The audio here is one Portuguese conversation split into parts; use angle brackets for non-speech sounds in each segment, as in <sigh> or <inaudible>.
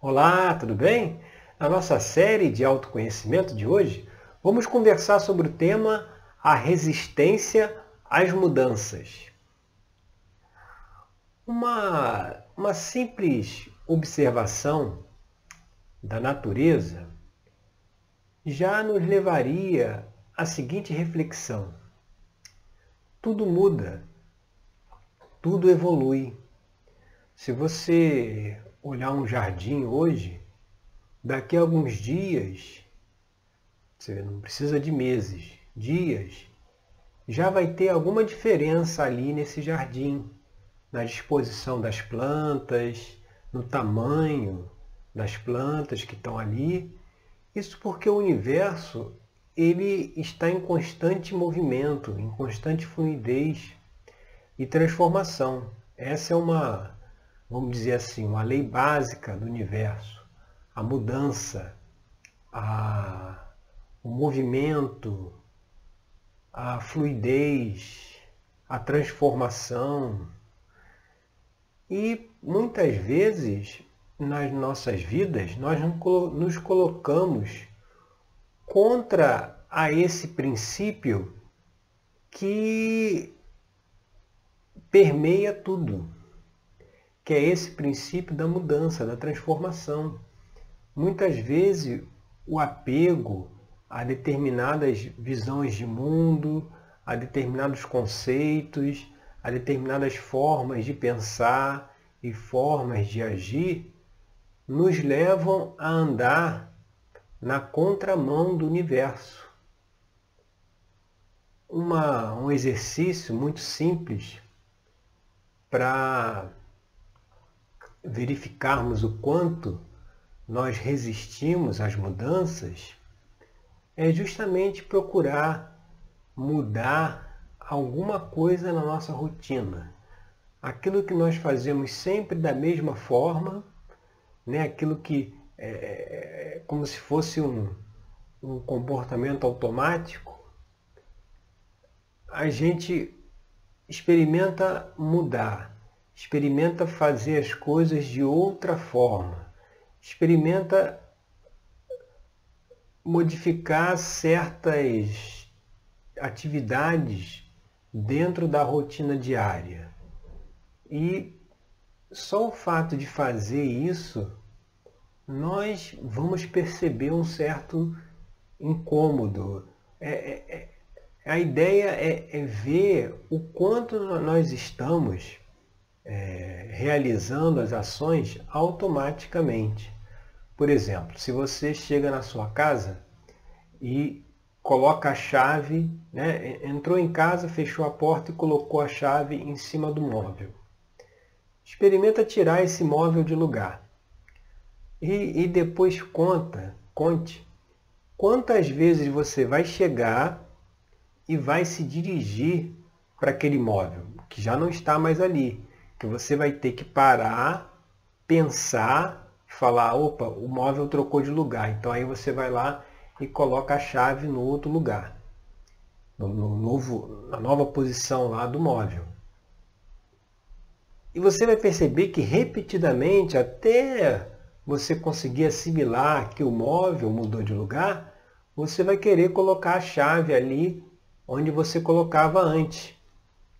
Olá, tudo bem? Na nossa série de autoconhecimento de hoje, vamos conversar sobre o tema a resistência às mudanças. Uma, uma simples observação da natureza já nos levaria à seguinte reflexão: tudo muda, tudo evolui. Se você olhar um jardim hoje, daqui a alguns dias, você não precisa de meses, dias, já vai ter alguma diferença ali nesse jardim, na disposição das plantas, no tamanho das plantas que estão ali. Isso porque o universo ele está em constante movimento, em constante fluidez e transformação. Essa é uma, vamos dizer assim, uma lei básica do universo. A mudança, a, o movimento, a fluidez, a transformação. E muitas vezes nas nossas vidas nós nos colocamos contra a esse princípio que permeia tudo, que é esse princípio da mudança, da transformação. Muitas vezes o apego a determinadas visões de mundo, a determinados conceitos, a determinadas formas de pensar e formas de agir, nos levam a andar na contramão do universo. Uma, um exercício muito simples para verificarmos o quanto nós resistimos às mudanças é justamente procurar mudar alguma coisa na nossa rotina. Aquilo que nós fazemos sempre da mesma forma, né? aquilo que é, é, como se fosse um, um comportamento automático, a gente experimenta mudar, experimenta fazer as coisas de outra forma, experimenta modificar certas atividades dentro da rotina diária. E só o fato de fazer isso, nós vamos perceber um certo incômodo. É, é, é a ideia é, é, ver o quanto nós estamos é, realizando as ações automaticamente. Por exemplo, se você chega na sua casa e coloca a chave, né, entrou em casa, fechou a porta e colocou a chave em cima do móvel. Experimenta tirar esse móvel de lugar. E, e depois conta, conte quantas vezes você vai chegar e vai se dirigir para aquele móvel, que já não está mais ali, que você vai ter que parar, pensar, falar, opa, o móvel trocou de lugar. Então aí você vai lá e coloca a chave no outro lugar, no, no novo, na nova posição lá do móvel. E você vai perceber que repetidamente, até você conseguir assimilar que o móvel mudou de lugar, você vai querer colocar a chave ali onde você colocava antes.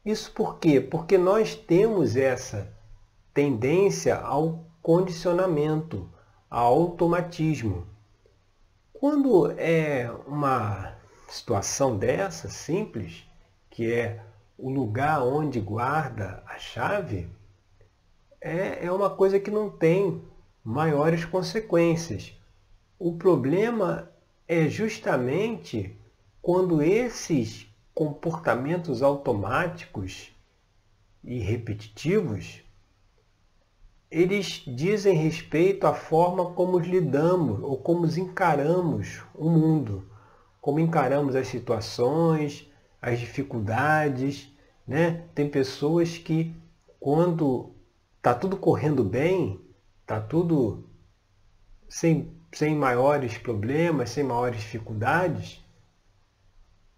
Isso por quê? Porque nós temos essa tendência ao condicionamento, ao automatismo. Quando é uma situação dessa, simples, que é o lugar onde guarda a chave, é, é uma coisa que não tem maiores consequências. O problema é justamente quando esses comportamentos automáticos e repetitivos eles dizem respeito à forma como lidamos ou como encaramos o mundo, como encaramos as situações, as dificuldades. Né? Tem pessoas que, quando está tudo correndo bem, está tudo sem, sem maiores problemas, sem maiores dificuldades,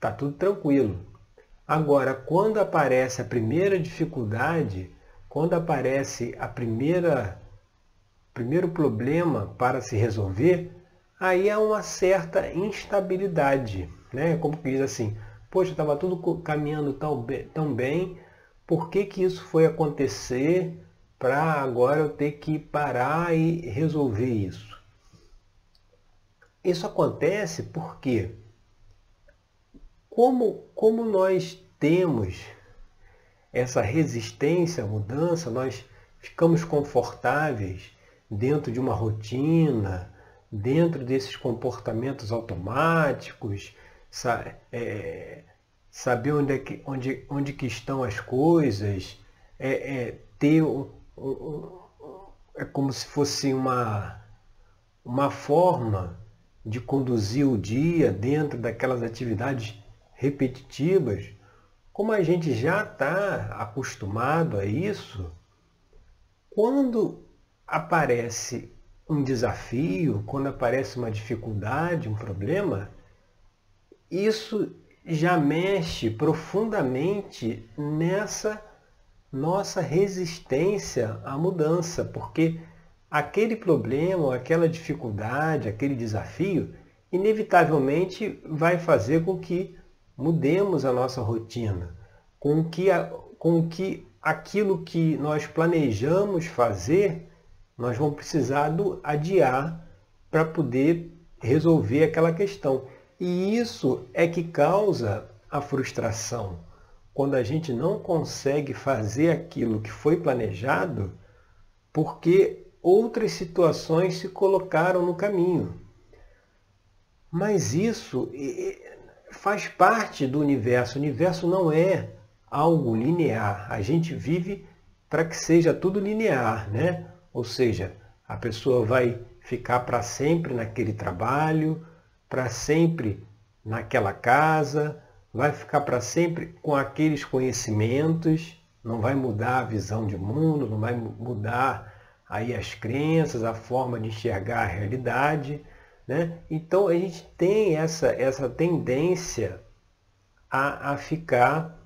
está tudo tranquilo. Agora, quando aparece a primeira dificuldade, quando aparece a primeira primeiro problema para se resolver, aí há uma certa instabilidade. Né? Como que diz assim, poxa, estava tudo caminhando tão bem, tão bem, por que, que isso foi acontecer para agora eu ter que parar e resolver isso? Isso acontece porque, como, como nós temos essa resistência à mudança, nós ficamos confortáveis dentro de uma rotina, dentro desses comportamentos automáticos, é, saber onde, é que, onde, onde que estão as coisas, é, é ter um, um, é como se fosse uma, uma forma de conduzir o dia dentro daquelas atividades repetitivas, como a gente já está acostumado a isso, quando aparece um desafio, quando aparece uma dificuldade, um problema, isso já mexe profundamente nessa nossa resistência à mudança, porque aquele problema, aquela dificuldade, aquele desafio, inevitavelmente vai fazer com que mudemos a nossa rotina, com que, com que aquilo que nós planejamos fazer, nós vamos precisar do adiar para poder resolver aquela questão. E isso é que causa a frustração. Quando a gente não consegue fazer aquilo que foi planejado, porque outras situações se colocaram no caminho. Mas isso faz parte do universo. O universo não é algo linear. A gente vive para que seja tudo linear, né? Ou seja, a pessoa vai ficar para sempre naquele trabalho, para sempre naquela casa, vai ficar para sempre com aqueles conhecimentos, não vai mudar a visão de mundo, não vai mudar aí as crenças, a forma de enxergar a realidade. Né? Então a gente tem essa, essa tendência a, a ficar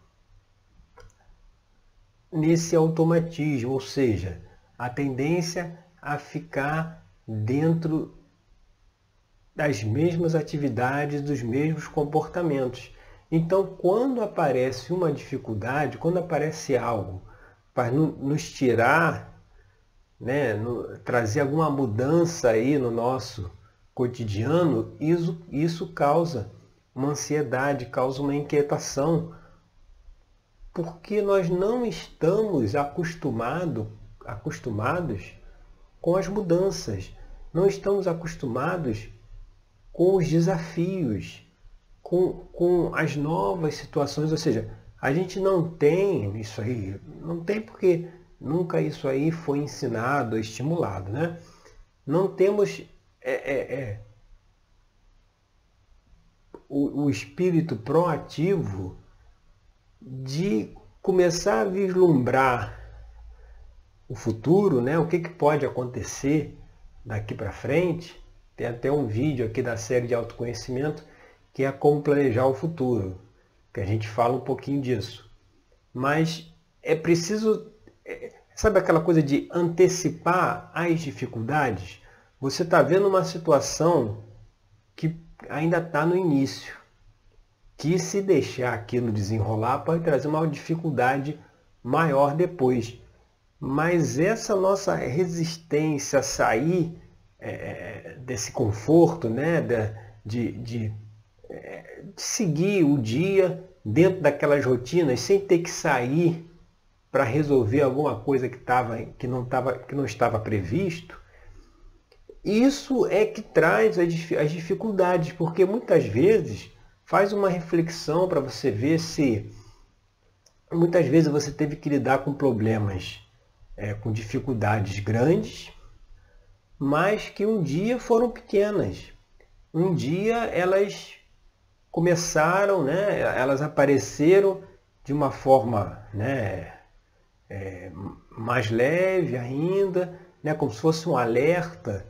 nesse automatismo, ou seja, a tendência a ficar dentro das mesmas atividades, dos mesmos comportamentos. Então, quando aparece uma dificuldade, quando aparece algo para nos tirar, né, no, trazer alguma mudança aí no nosso cotidiano, isso, isso causa uma ansiedade, causa uma inquietação, porque nós não estamos acostumado, acostumados com as mudanças, não estamos acostumados com os desafios, com, com as novas situações, ou seja, a gente não tem isso aí, não tem porque nunca isso aí foi ensinado, estimulado, né? Não temos é, é, é, o, o espírito proativo de começar a vislumbrar o futuro, né? o que, que pode acontecer daqui para frente, tem até um vídeo aqui da série de autoconhecimento que é como planejar o futuro, que a gente fala um pouquinho disso. Mas é preciso, é, sabe aquela coisa de antecipar as dificuldades? Você está vendo uma situação que ainda está no início, que se deixar aquilo desenrolar pode trazer uma dificuldade maior depois. Mas essa nossa resistência a sair é, desse conforto, né, de, de, é, de seguir o dia dentro daquelas rotinas, sem ter que sair para resolver alguma coisa que, tava, que, não tava, que não estava previsto, isso é que traz as dificuldades, porque muitas vezes faz uma reflexão para você ver se muitas vezes você teve que lidar com problemas, é, com dificuldades grandes, mas que um dia foram pequenas. Um dia elas começaram, né, elas apareceram de uma forma né, é, mais leve ainda, né, como se fosse um alerta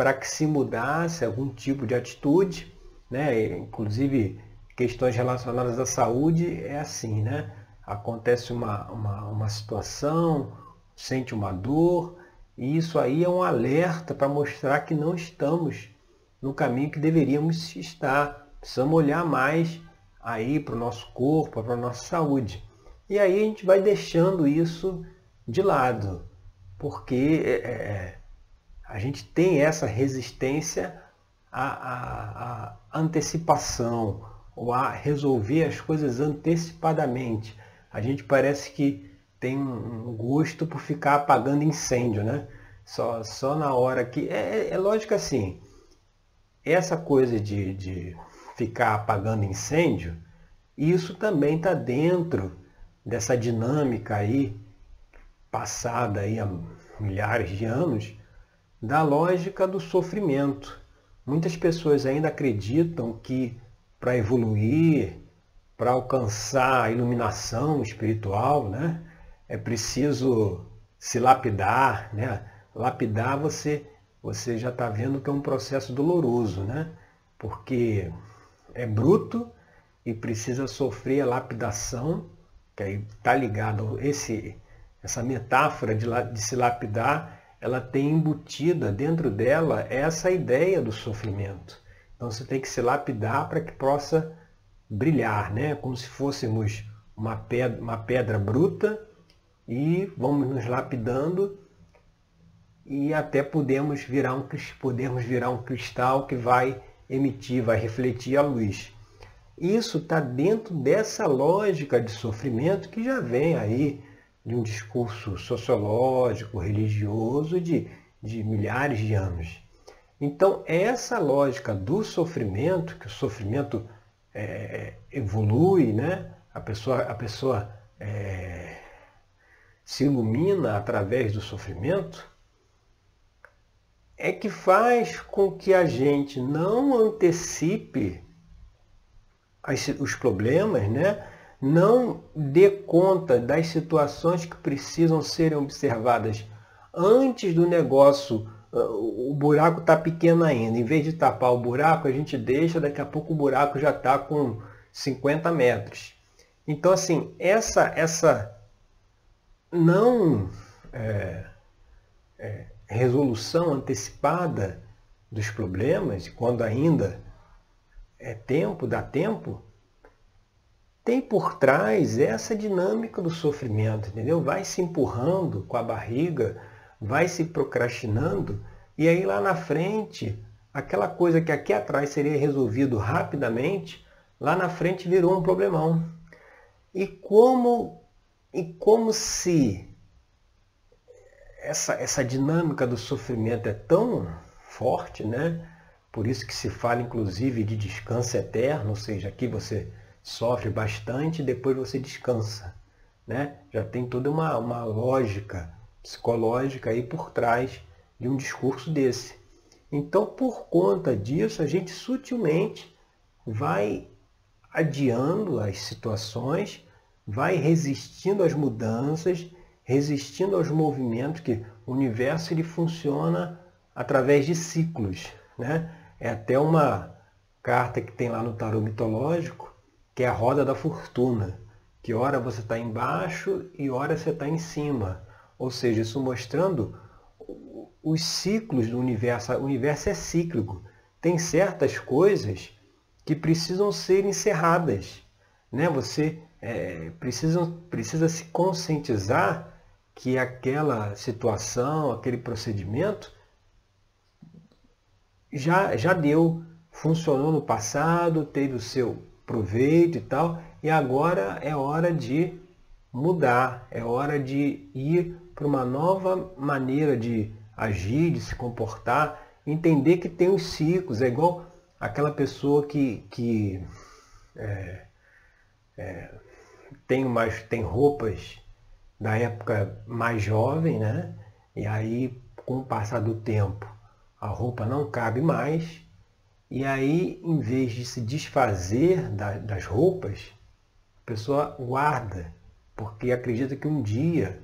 para que se mudasse algum tipo de atitude, né, inclusive questões relacionadas à saúde é assim, né? Acontece uma, uma, uma situação, sente uma dor, E isso aí é um alerta para mostrar que não estamos no caminho que deveríamos estar. Precisamos olhar mais aí para o nosso corpo, para a nossa saúde. E aí a gente vai deixando isso de lado, porque é, é a gente tem essa resistência à, à, à antecipação, ou a resolver as coisas antecipadamente. A gente parece que tem um gosto por ficar apagando incêndio, né? Só, só na hora que. É, é, é lógico assim, essa coisa de, de ficar apagando incêndio, isso também está dentro dessa dinâmica aí, passada aí há milhares de anos, da lógica do sofrimento. Muitas pessoas ainda acreditam que para evoluir, para alcançar a iluminação espiritual, né? É preciso se lapidar, né? Lapidar você você já está vendo que é um processo doloroso, né? Porque é bruto e precisa sofrer a lapidação, que aí está ligado esse essa metáfora de, de se lapidar, ela tem embutida dentro dela essa ideia do sofrimento. Então você tem que se lapidar para que possa brilhar, né? como se fôssemos uma pedra, uma pedra bruta e vamos nos lapidando e até podemos virar um, podemos virar um cristal que vai emitir, vai refletir a luz. Isso está dentro dessa lógica de sofrimento que já vem aí de um discurso sociológico, religioso de, de milhares de anos. Então, essa lógica do sofrimento, que o sofrimento é, evolui, né? a pessoa, a pessoa é, se ilumina através do sofrimento, é que faz com que a gente não antecipe as, os problemas, né? Não dê conta das situações que precisam serem observadas antes do negócio o buraco está pequeno ainda. Em vez de tapar o buraco, a gente deixa, daqui a pouco o buraco já está com 50 metros. Então, assim, essa, essa não é, é, resolução antecipada dos problemas, quando ainda é tempo, dá tempo, tem por trás essa dinâmica do sofrimento, entendeu? Vai se empurrando com a barriga vai se procrastinando e aí lá na frente, aquela coisa que aqui atrás seria resolvido rapidamente, lá na frente virou um problemão. E como, e como se essa, essa dinâmica do sofrimento é tão forte, né? Por isso que se fala inclusive de descanso eterno, ou seja, aqui você sofre bastante e depois você descansa. Né? Já tem toda uma, uma lógica psicológica aí por trás de um discurso desse. Então, por conta disso, a gente sutilmente vai adiando as situações, vai resistindo às mudanças, resistindo aos movimentos, que o universo ele funciona através de ciclos. Né? É até uma carta que tem lá no tarô mitológico, que é a roda da fortuna, que hora você está embaixo e hora você está em cima. Ou seja, isso mostrando os ciclos do universo. O universo é cíclico. Tem certas coisas que precisam ser encerradas. Né? Você é, precisa, precisa se conscientizar que aquela situação, aquele procedimento já, já deu, funcionou no passado, teve o seu proveito e tal, e agora é hora de mudar, é hora de ir para uma nova maneira de agir, de se comportar, entender que tem os ciclos. É igual aquela pessoa que, que é, é, tem, mais, tem roupas da época mais jovem, né? E aí, com o passar do tempo, a roupa não cabe mais. E aí, em vez de se desfazer da, das roupas, a pessoa guarda, porque acredita que um dia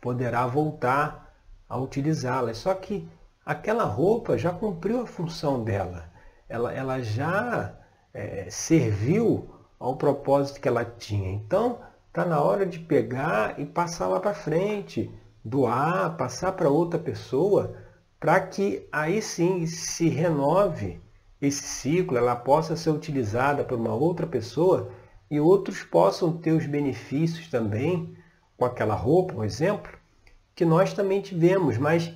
poderá voltar a utilizá-las. Só que aquela roupa já cumpriu a função dela. Ela, ela já é, serviu ao propósito que ela tinha. Então, está na hora de pegar e passar lá para frente. doar, passar para outra pessoa, para que aí sim se renove esse ciclo, ela possa ser utilizada por uma outra pessoa e outros possam ter os benefícios também com aquela roupa, por exemplo, que nós também tivemos, mas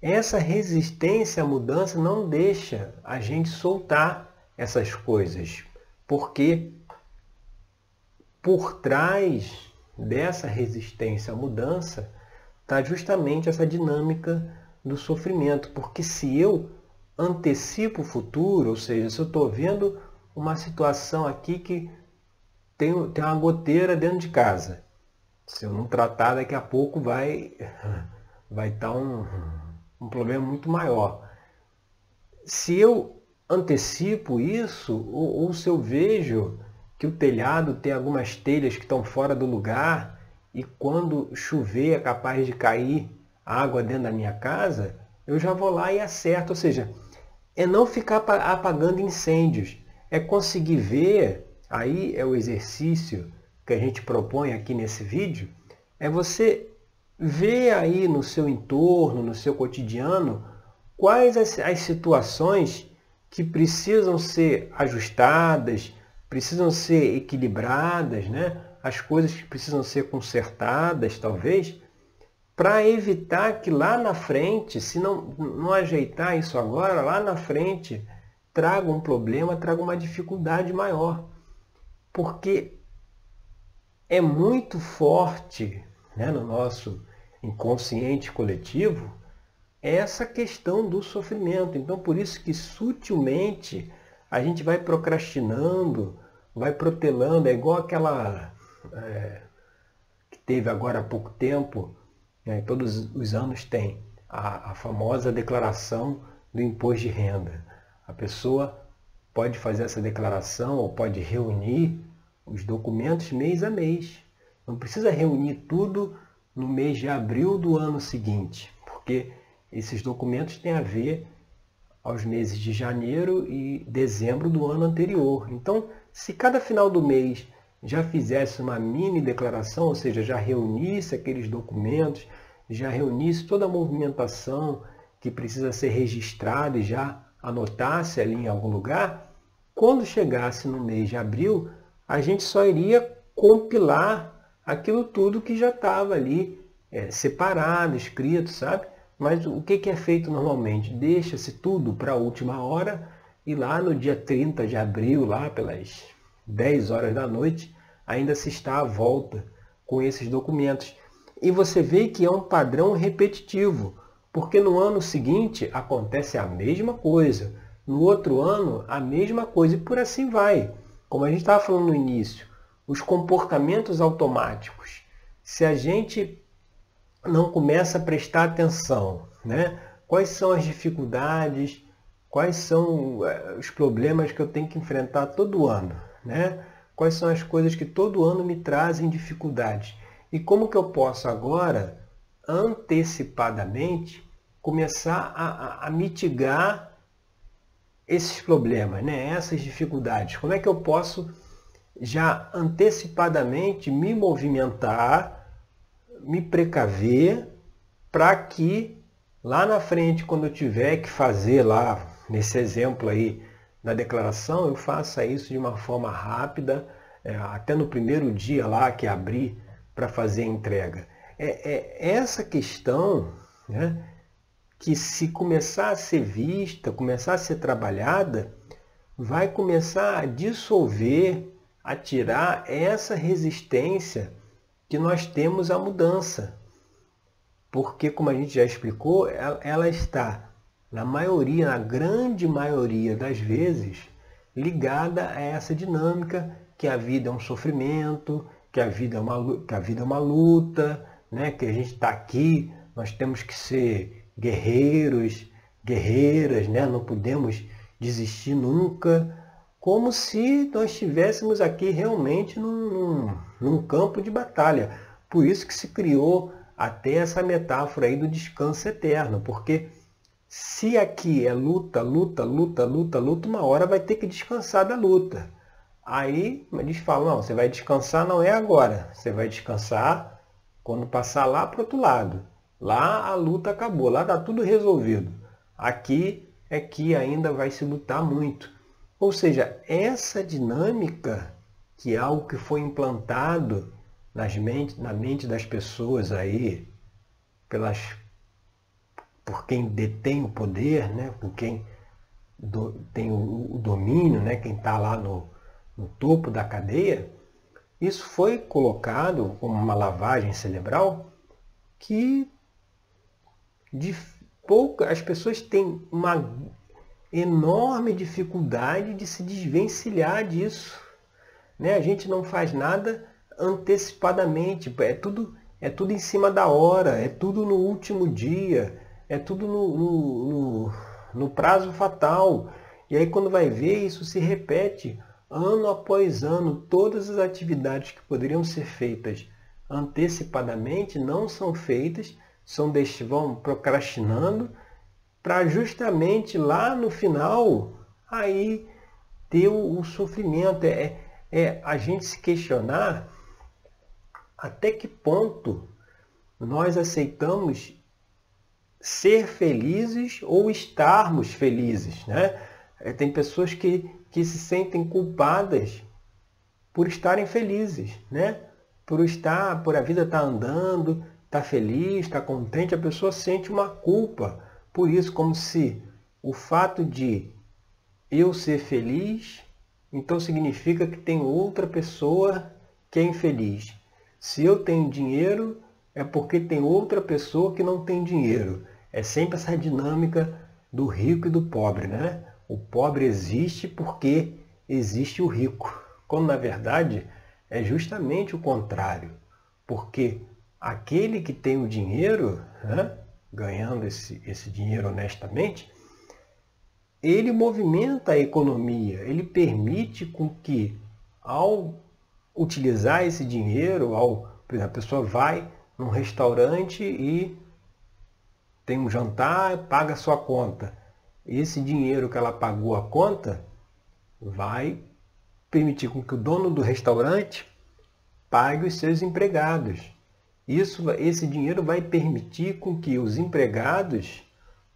essa resistência à mudança não deixa a gente soltar essas coisas, porque por trás dessa resistência à mudança está justamente essa dinâmica do sofrimento, porque se eu antecipo o futuro, ou seja, se eu estou vendo uma situação aqui que tem, tem uma goteira dentro de casa, se eu não tratar daqui a pouco vai <laughs> vai estar tá um, um problema muito maior. Se eu antecipo isso, ou, ou se eu vejo que o telhado tem algumas telhas que estão fora do lugar e quando chover é capaz de cair água dentro da minha casa, eu já vou lá e acerto. Ou seja, é não ficar apagando incêndios, é conseguir ver, aí é o exercício que a gente propõe aqui nesse vídeo, é você ver aí no seu entorno, no seu cotidiano, quais as, as situações que precisam ser ajustadas, precisam ser equilibradas, né? as coisas que precisam ser consertadas, talvez, para evitar que lá na frente, se não, não ajeitar isso agora, lá na frente traga um problema, traga uma dificuldade maior. Porque é muito forte né, no nosso inconsciente coletivo essa questão do sofrimento. Então, por isso que sutilmente a gente vai procrastinando, vai protelando, é igual aquela é, que teve agora há pouco tempo, né, todos os anos tem, a, a famosa declaração do imposto de renda. A pessoa pode fazer essa declaração ou pode reunir os documentos mês a mês. Não precisa reunir tudo no mês de abril do ano seguinte, porque esses documentos têm a ver aos meses de janeiro e dezembro do ano anterior. Então, se cada final do mês já fizesse uma mini declaração, ou seja, já reunisse aqueles documentos, já reunisse toda a movimentação que precisa ser registrada e já anotasse ali em algum lugar, quando chegasse no mês de abril, a gente só iria compilar aquilo tudo que já estava ali é, separado, escrito, sabe? Mas o que, que é feito normalmente? Deixa-se tudo para a última hora e lá no dia 30 de abril, lá pelas 10 horas da noite, ainda se está à volta com esses documentos. E você vê que é um padrão repetitivo, porque no ano seguinte acontece a mesma coisa, no outro ano a mesma coisa e por assim vai. Como a gente estava falando no início, os comportamentos automáticos. Se a gente não começa a prestar atenção, né? Quais são as dificuldades, quais são eh, os problemas que eu tenho que enfrentar todo ano, né? Quais são as coisas que todo ano me trazem dificuldades e como que eu posso agora antecipadamente começar a, a, a mitigar esses problemas, né? Essas dificuldades. Como é que eu posso já antecipadamente me movimentar me precaver para que lá na frente, quando eu tiver que fazer lá, nesse exemplo aí da declaração, eu faça isso de uma forma rápida, é, até no primeiro dia lá que abrir para fazer a entrega. É, é essa questão né, que se começar a ser vista, começar a ser trabalhada, vai começar a dissolver, a tirar essa resistência que nós temos a mudança. Porque, como a gente já explicou, ela está, na maioria, na grande maioria das vezes, ligada a essa dinâmica que a vida é um sofrimento, que a vida é uma, que a vida é uma luta, né? que a gente está aqui, nós temos que ser guerreiros, guerreiras, né? não podemos desistir nunca, como se nós estivéssemos aqui realmente num, num, campo de batalha. Por isso que se criou até essa metáfora aí do descanso eterno, porque se aqui é luta, luta, luta, luta, luta, uma hora vai ter que descansar da luta. Aí eles falam, não, você vai descansar não é agora, você vai descansar Quando passar lá para o outro lado, lá a luta acabou, lá está tudo resolvido. Aqui é que ainda vai se lutar muito. Ou seja, essa dinâmica, que é algo que foi implantado nas mente, na mente das pessoas aí, pelas, por quem detém o poder, né? por quem do, tem o, o, domínio, né? quem está lá no, no topo da cadeia, isso foi colocado como uma lavagem cerebral que de pouca, as pessoas têm uma enorme dificuldade de se desvencilhar disso. Né? A gente não faz nada antecipadamente, é tudo, é tudo em cima da hora, é tudo no último dia, é tudo no, no, no, no prazo fatal. E aí quando vai ver, isso se repete ano após ano. Todas as atividades que poderiam ser feitas antecipadamente não são feitas, são vão procrastinando para justamente lá no final aí ter o, o sofrimento. É, é a gente se questionar até que ponto nós aceitamos ser felizes ou estarmos felizes. Né? É, tem pessoas que, que se sentem culpadas por estarem felizes, né? por estar, por a vida estar tá andando, estar tá feliz, estar tá contente, a pessoa sente uma culpa por isso, como se o fato de eu ser feliz, então significa que tem outra pessoa que é infeliz. Se eu tenho dinheiro, é porque tem outra pessoa que não tem dinheiro. É sempre essa dinâmica do rico e do pobre, né? O pobre existe porque existe o rico. Quando na verdade é justamente o contrário. Porque aquele que tem o dinheiro, né, ganhando esse, esse dinheiro honestamente, ele movimenta a economia, ele permite com que, ao utilizar esse dinheiro, ao, por exemplo, a pessoa vai num restaurante e tem um jantar, paga sua conta. Esse dinheiro que ela pagou a conta vai permitir com que o dono do restaurante pague os seus empregados. Isso, esse dinheiro vai permitir com que os empregados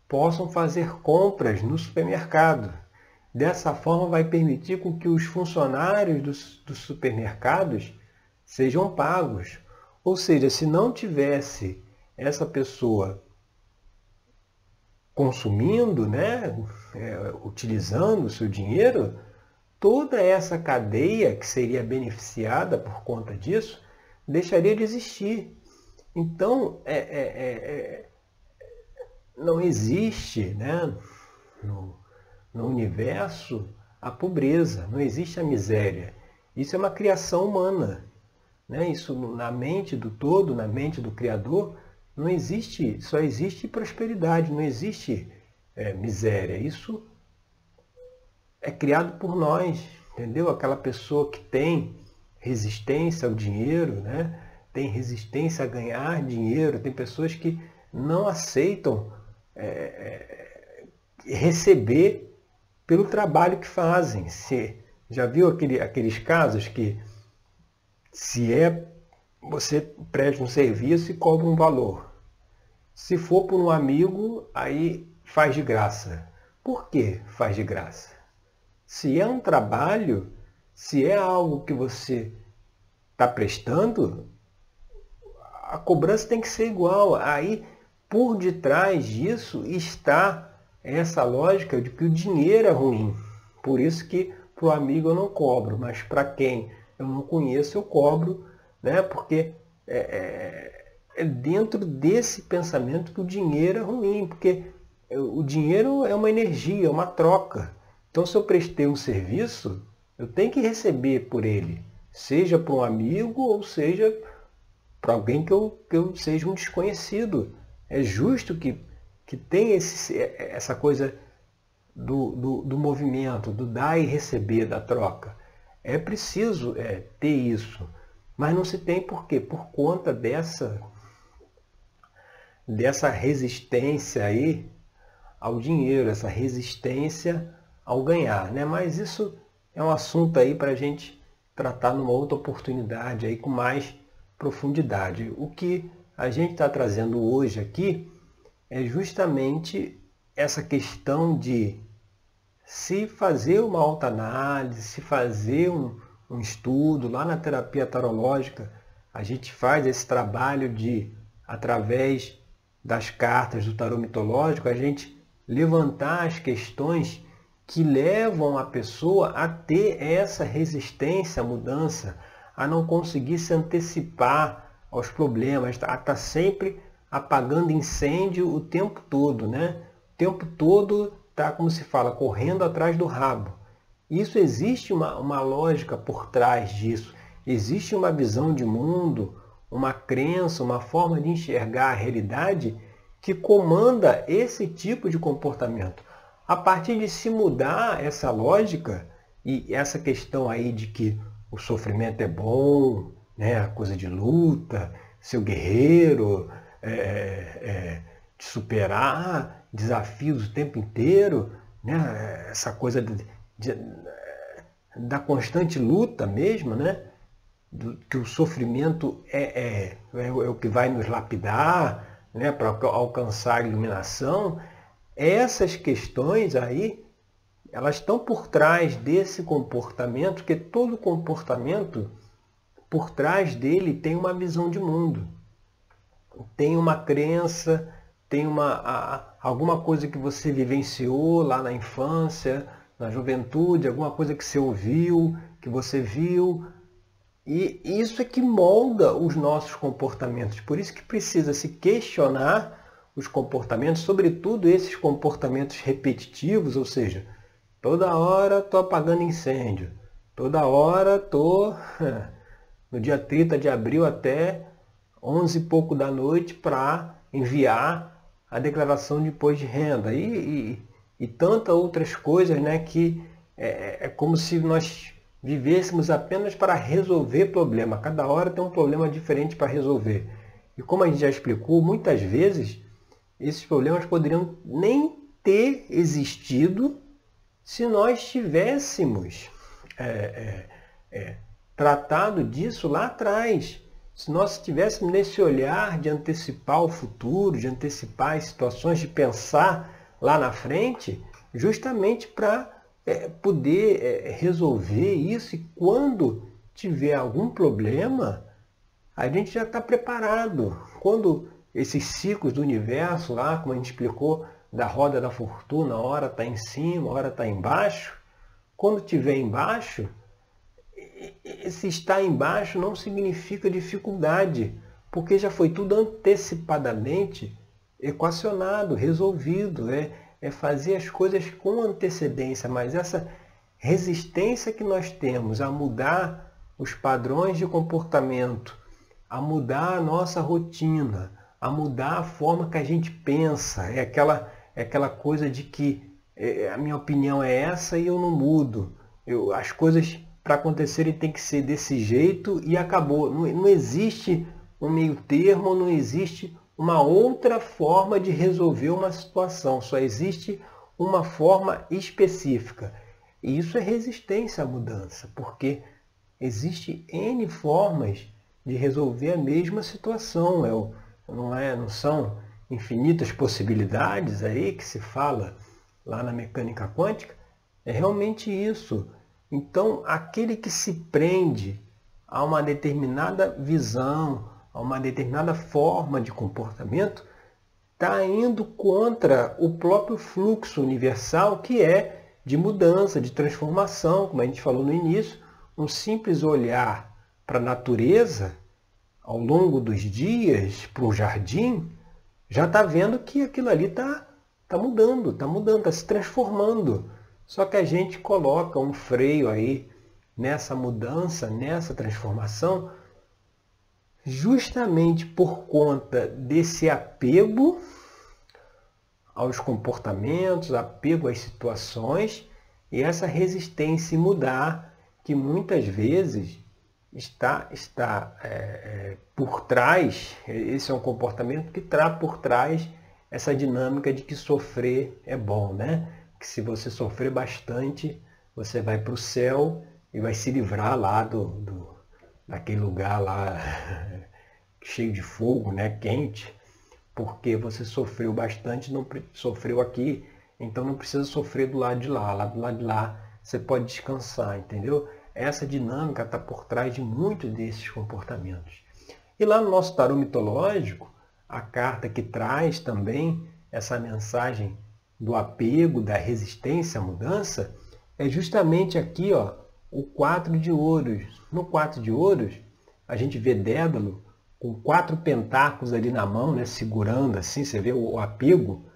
possam fazer compras no supermercado. Dessa forma, vai permitir com que os funcionários dos, dos supermercados sejam pagos. Ou seja, se não tivesse essa pessoa consumindo, né, é, utilizando o seu dinheiro, toda essa cadeia que seria beneficiada por conta disso deixaria de existir. Então, é, é, é, é não existe né, no, no universo a pobreza, não existe a miséria. Isso é uma criação humana. Né? Isso na mente do todo, na mente do Criador, não existe, só existe prosperidade, não existe é, miséria. Isso é criado por nós, entendeu? Aquela pessoa que tem resistência ao dinheiro, né? tem resistência a ganhar dinheiro, tem pessoas que não aceitam é, é, receber pelo trabalho que fazem. Se, já viu aquele, aqueles casos que se é você presta um serviço e cobra um valor. Se for por um amigo, aí faz de graça. Por que faz de graça? Se é um trabalho, se é algo que você está prestando, a cobrança tem que ser igual. Aí, por detrás disso, está essa lógica de que o dinheiro é ruim. Por isso que para o amigo eu não cobro, mas para quem eu não conheço eu cobro, né? porque é, é, é dentro desse pensamento que o dinheiro é ruim, porque o dinheiro é uma energia, é uma troca. Então se eu prestei um serviço, eu tenho que receber por ele, seja para um amigo ou seja para alguém que eu, que eu seja um desconhecido. É justo que, que tenha esse, essa coisa do, do, do, movimento, do dar e receber, da troca. É preciso é, ter isso. Mas não se tem por quê? Por conta dessa, dessa resistência aí ao dinheiro, essa resistência ao ganhar. Né? Mas isso é um assunto aí para a gente tratar numa outra oportunidade aí com mais profundidade. O que a gente está trazendo hoje aqui é justamente essa questão de se fazer uma autoanálise, se fazer um, um estudo lá na terapia tarológica, a gente faz esse trabalho de, através das cartas do tarô mitológico, a gente levantar as questões que levam a pessoa a ter essa resistência à mudança, a não conseguir se antecipar aos problemas, a estar tá sempre apagando incêndio o tempo todo, né? O tempo todo está, como se fala, correndo atrás do rabo. Isso existe uma, uma lógica por trás disso. Existe uma visão de mundo, uma crença, uma forma de enxergar a realidade que comanda esse tipo de comportamento. A partir de se mudar essa lógica e essa questão aí de que o sofrimento é bom, né, a coisa de luta, ser guerreiro, é, é, de superar desafios o tempo inteiro, né, essa coisa de, de, da constante luta mesmo, né, do, que o sofrimento é, é, é, é o que vai nos lapidar, né, para alcançar a iluminação, essas questões aí, elas estão por trás desse comportamento, que todo comportamento, por trás dele tem uma visão de mundo, tem uma crença, tem uma, a, alguma coisa que você vivenciou lá na infância, na juventude, alguma coisa que você ouviu, que você viu, e isso é que molda os nossos comportamentos. Por isso que precisa se questionar os comportamentos, sobretudo esses comportamentos repetitivos, ou seja, toda hora estou apagando incêndio, toda hora estou <laughs> no dia 30 de abril até 11 e pouco da noite para enviar a declaração de imposto de renda e, e, e tantas outras coisas né, que é, é como se nós vivêssemos apenas para resolver problema. Cada hora tem um problema diferente para resolver. E como a gente já explicou, muitas vezes esses problemas poderiam nem ter existido se nós tivéssemos é, é, é, tratado disso lá atrás. Se nós estivéssemos nesse olhar de antecipar o futuro, de antecipar as situações, de pensar lá na frente, justamente para é, poder é, resolver isso e quando tiver algum problema, a gente já está preparado. Quando esses ciclos do universo lá, como a gente explicou, da roda da fortuna, hora está em cima, hora está embaixo, quando tiver embaixo, esse estar embaixo não significa dificuldade, porque já foi tudo antecipadamente equacionado, resolvido. É, é fazer as coisas com antecedência, mas essa resistência que nós temos a mudar os padrões de comportamento, a mudar a nossa rotina, a mudar a forma que a gente pensa, é aquela, é aquela coisa de que é, a minha opinião é essa e eu não mudo. Eu, as coisas para acontecerem tem que ser desse jeito e acabou. Não, não existe um meio termo, não existe uma outra forma de resolver uma situação, só existe uma forma específica. E isso é resistência à mudança, porque existe N formas de resolver a mesma situação. É, não, é, não são infinitas possibilidades aí que se fala lá na mecânica quântica. É realmente isso. Então, aquele que se prende a uma determinada visão, a uma determinada forma de comportamento, está indo contra o próprio fluxo universal que é de mudança, de transformação, como a gente falou no início, um simples olhar para a natureza ao longo dos dias, para o jardim, já está vendo que aquilo ali está tá mudando, está mudando, está se transformando. Só que a gente coloca um freio aí nessa mudança, nessa transformação, justamente por conta desse apego aos comportamentos, apego às situações e essa resistência em mudar que muitas vezes está, está é, é, por trás, esse é um comportamento que traz por trás essa dinâmica de que sofrer é bom, né? Que se você sofrer bastante, você vai para o céu e vai se livrar lá do, do daquele lugar lá <laughs> cheio de fogo, né, quente, porque você sofreu bastante, não sofreu aqui, então não precisa sofrer do lado de lá. Lá do lado de lá você pode descansar, entendeu? Essa dinâmica está por trás de muitos desses comportamentos. E lá no nosso tarô mitológico, a carta que traz também essa mensagem do apego, da resistência à mudança, é justamente aqui, ó, o quatro de ouros. No quatro de ouros, a gente vê Dédalo com quatro pentáculos ali na mão, né, segurando assim, você vê o, apego.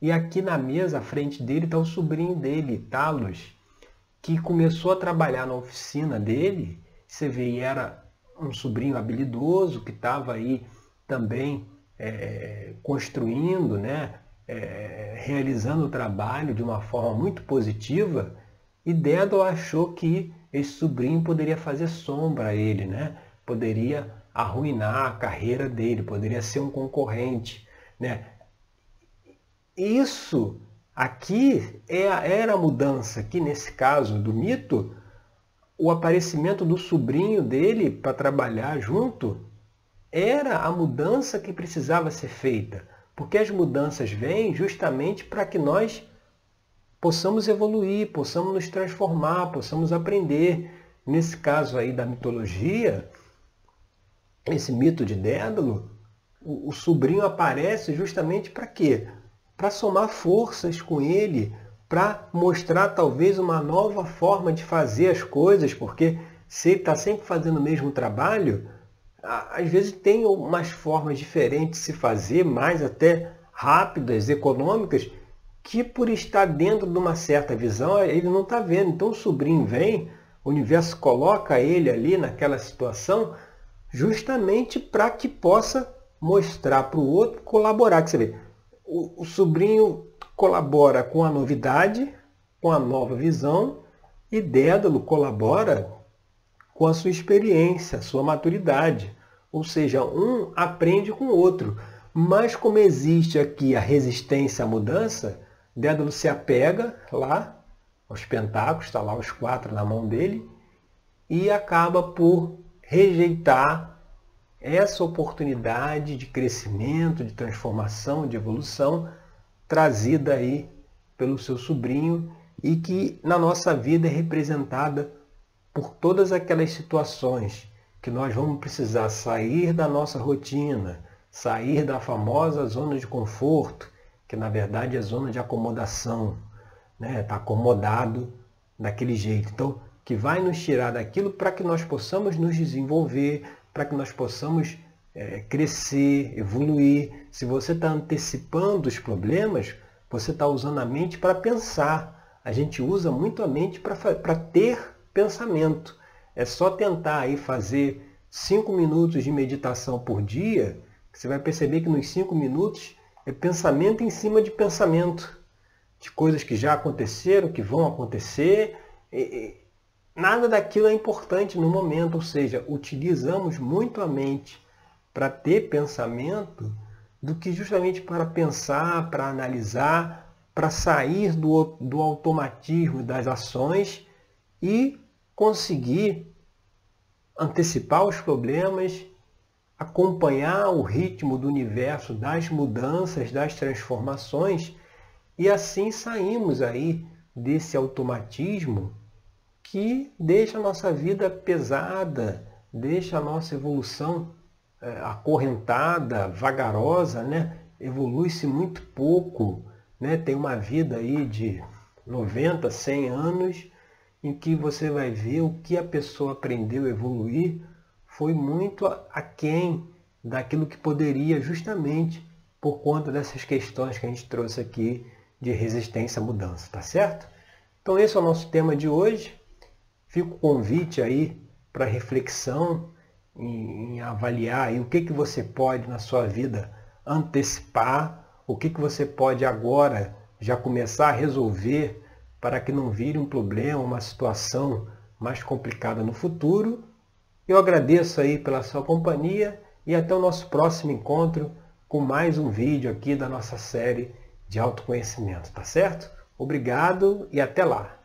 E aqui na mesa, à frente dele, está o sobrinho dele, Talos, que começou a trabalhar na oficina dele. Você vê, era um sobrinho habilidoso que estava aí também é, construindo, né, é, realizando o trabalho de uma forma muito positiva. E Dédalo achou que esse sobrinho poderia fazer sombra a ele, né? poderia arruinar a carreira dele, poderia ser um concorrente. Né? Isso aqui é, era a mudança, que nesse caso do mito, o aparecimento do sobrinho dele para trabalhar junto era a mudança que precisava ser feita. Porque as mudanças vêm justamente para que nós possamos evoluir, possamos nos transformar, possamos aprender. Nesse caso aí da mitologia, esse mito de Dédalo, o, o sobrinho aparece justamente para quê? Para somar forças com ele, para mostrar talvez uma nova forma de fazer as coisas, porque se ele está sempre fazendo o mesmo trabalho, às vezes tem umas formas diferentes de se fazer, mais até rápidas, econômicas, que por estar dentro de uma certa visão, ele não está vendo. Então o sobrinho vem, o universo coloca ele ali naquela situação, justamente para que possa mostrar para o outro, colaborar. Que você vê, o, o sobrinho colabora com a novidade, com a nova visão, e Dédalo colabora com a sua experiência, a sua maturidade. Ou seja, um aprende com o outro. Mas como existe aqui a resistência à mudança, Dédalo se apega lá aos pentáculos, está lá os quatro na mão dele, e acaba por rejeitar essa oportunidade de crescimento, de transformação, de evolução trazida aí pelo seu sobrinho e que na nossa vida é representada por todas aquelas situações que nós vamos precisar sair da nossa rotina, sair da famosa zona de conforto, que na verdade é zona de acomodação, né? Está acomodado daquele jeito. Então, que vai nos tirar daquilo para que nós possamos nos desenvolver, para que nós possamos é, crescer, evoluir. Se você está antecipando os problemas, você está usando a mente para pensar. A gente usa muito a mente para ter pensamento. É só tentar aí fazer cinco minutos de meditação por dia, você vai perceber que nos cinco minutos é pensamento em cima de pensamento, de coisas que já aconteceram, que vão acontecer. Nada daquilo é importante no momento, ou seja, utilizamos muito a mente para ter pensamento do que justamente para pensar, para analisar, para sair do, do automatismo das ações e conseguir antecipar os problemas acompanhar o ritmo do universo, das mudanças, das transformações, e assim saímos aí desse automatismo que deixa a nossa vida pesada, deixa a nossa evolução é, acorrentada, vagarosa, né? evolui-se muito pouco, né? tem uma vida aí de 90, 100 anos, em que você vai ver o que a pessoa aprendeu a evoluir foi muito aquém daquilo que poderia justamente por conta dessas questões que a gente trouxe aqui de resistência à mudança, tá certo? Então esse é o nosso tema de hoje. Fica o convite aí para reflexão, em, avaliar aí o que, que você pode na sua vida antecipar, o que, que você pode agora já começar a resolver para que não vire um problema, uma situação mais complicada no futuro eu agradeço aí pela sua companhia e até o nosso próximo encontro com mais um vídeo aqui da nossa série de autoconhecimento, tá certo? Obrigado e até lá!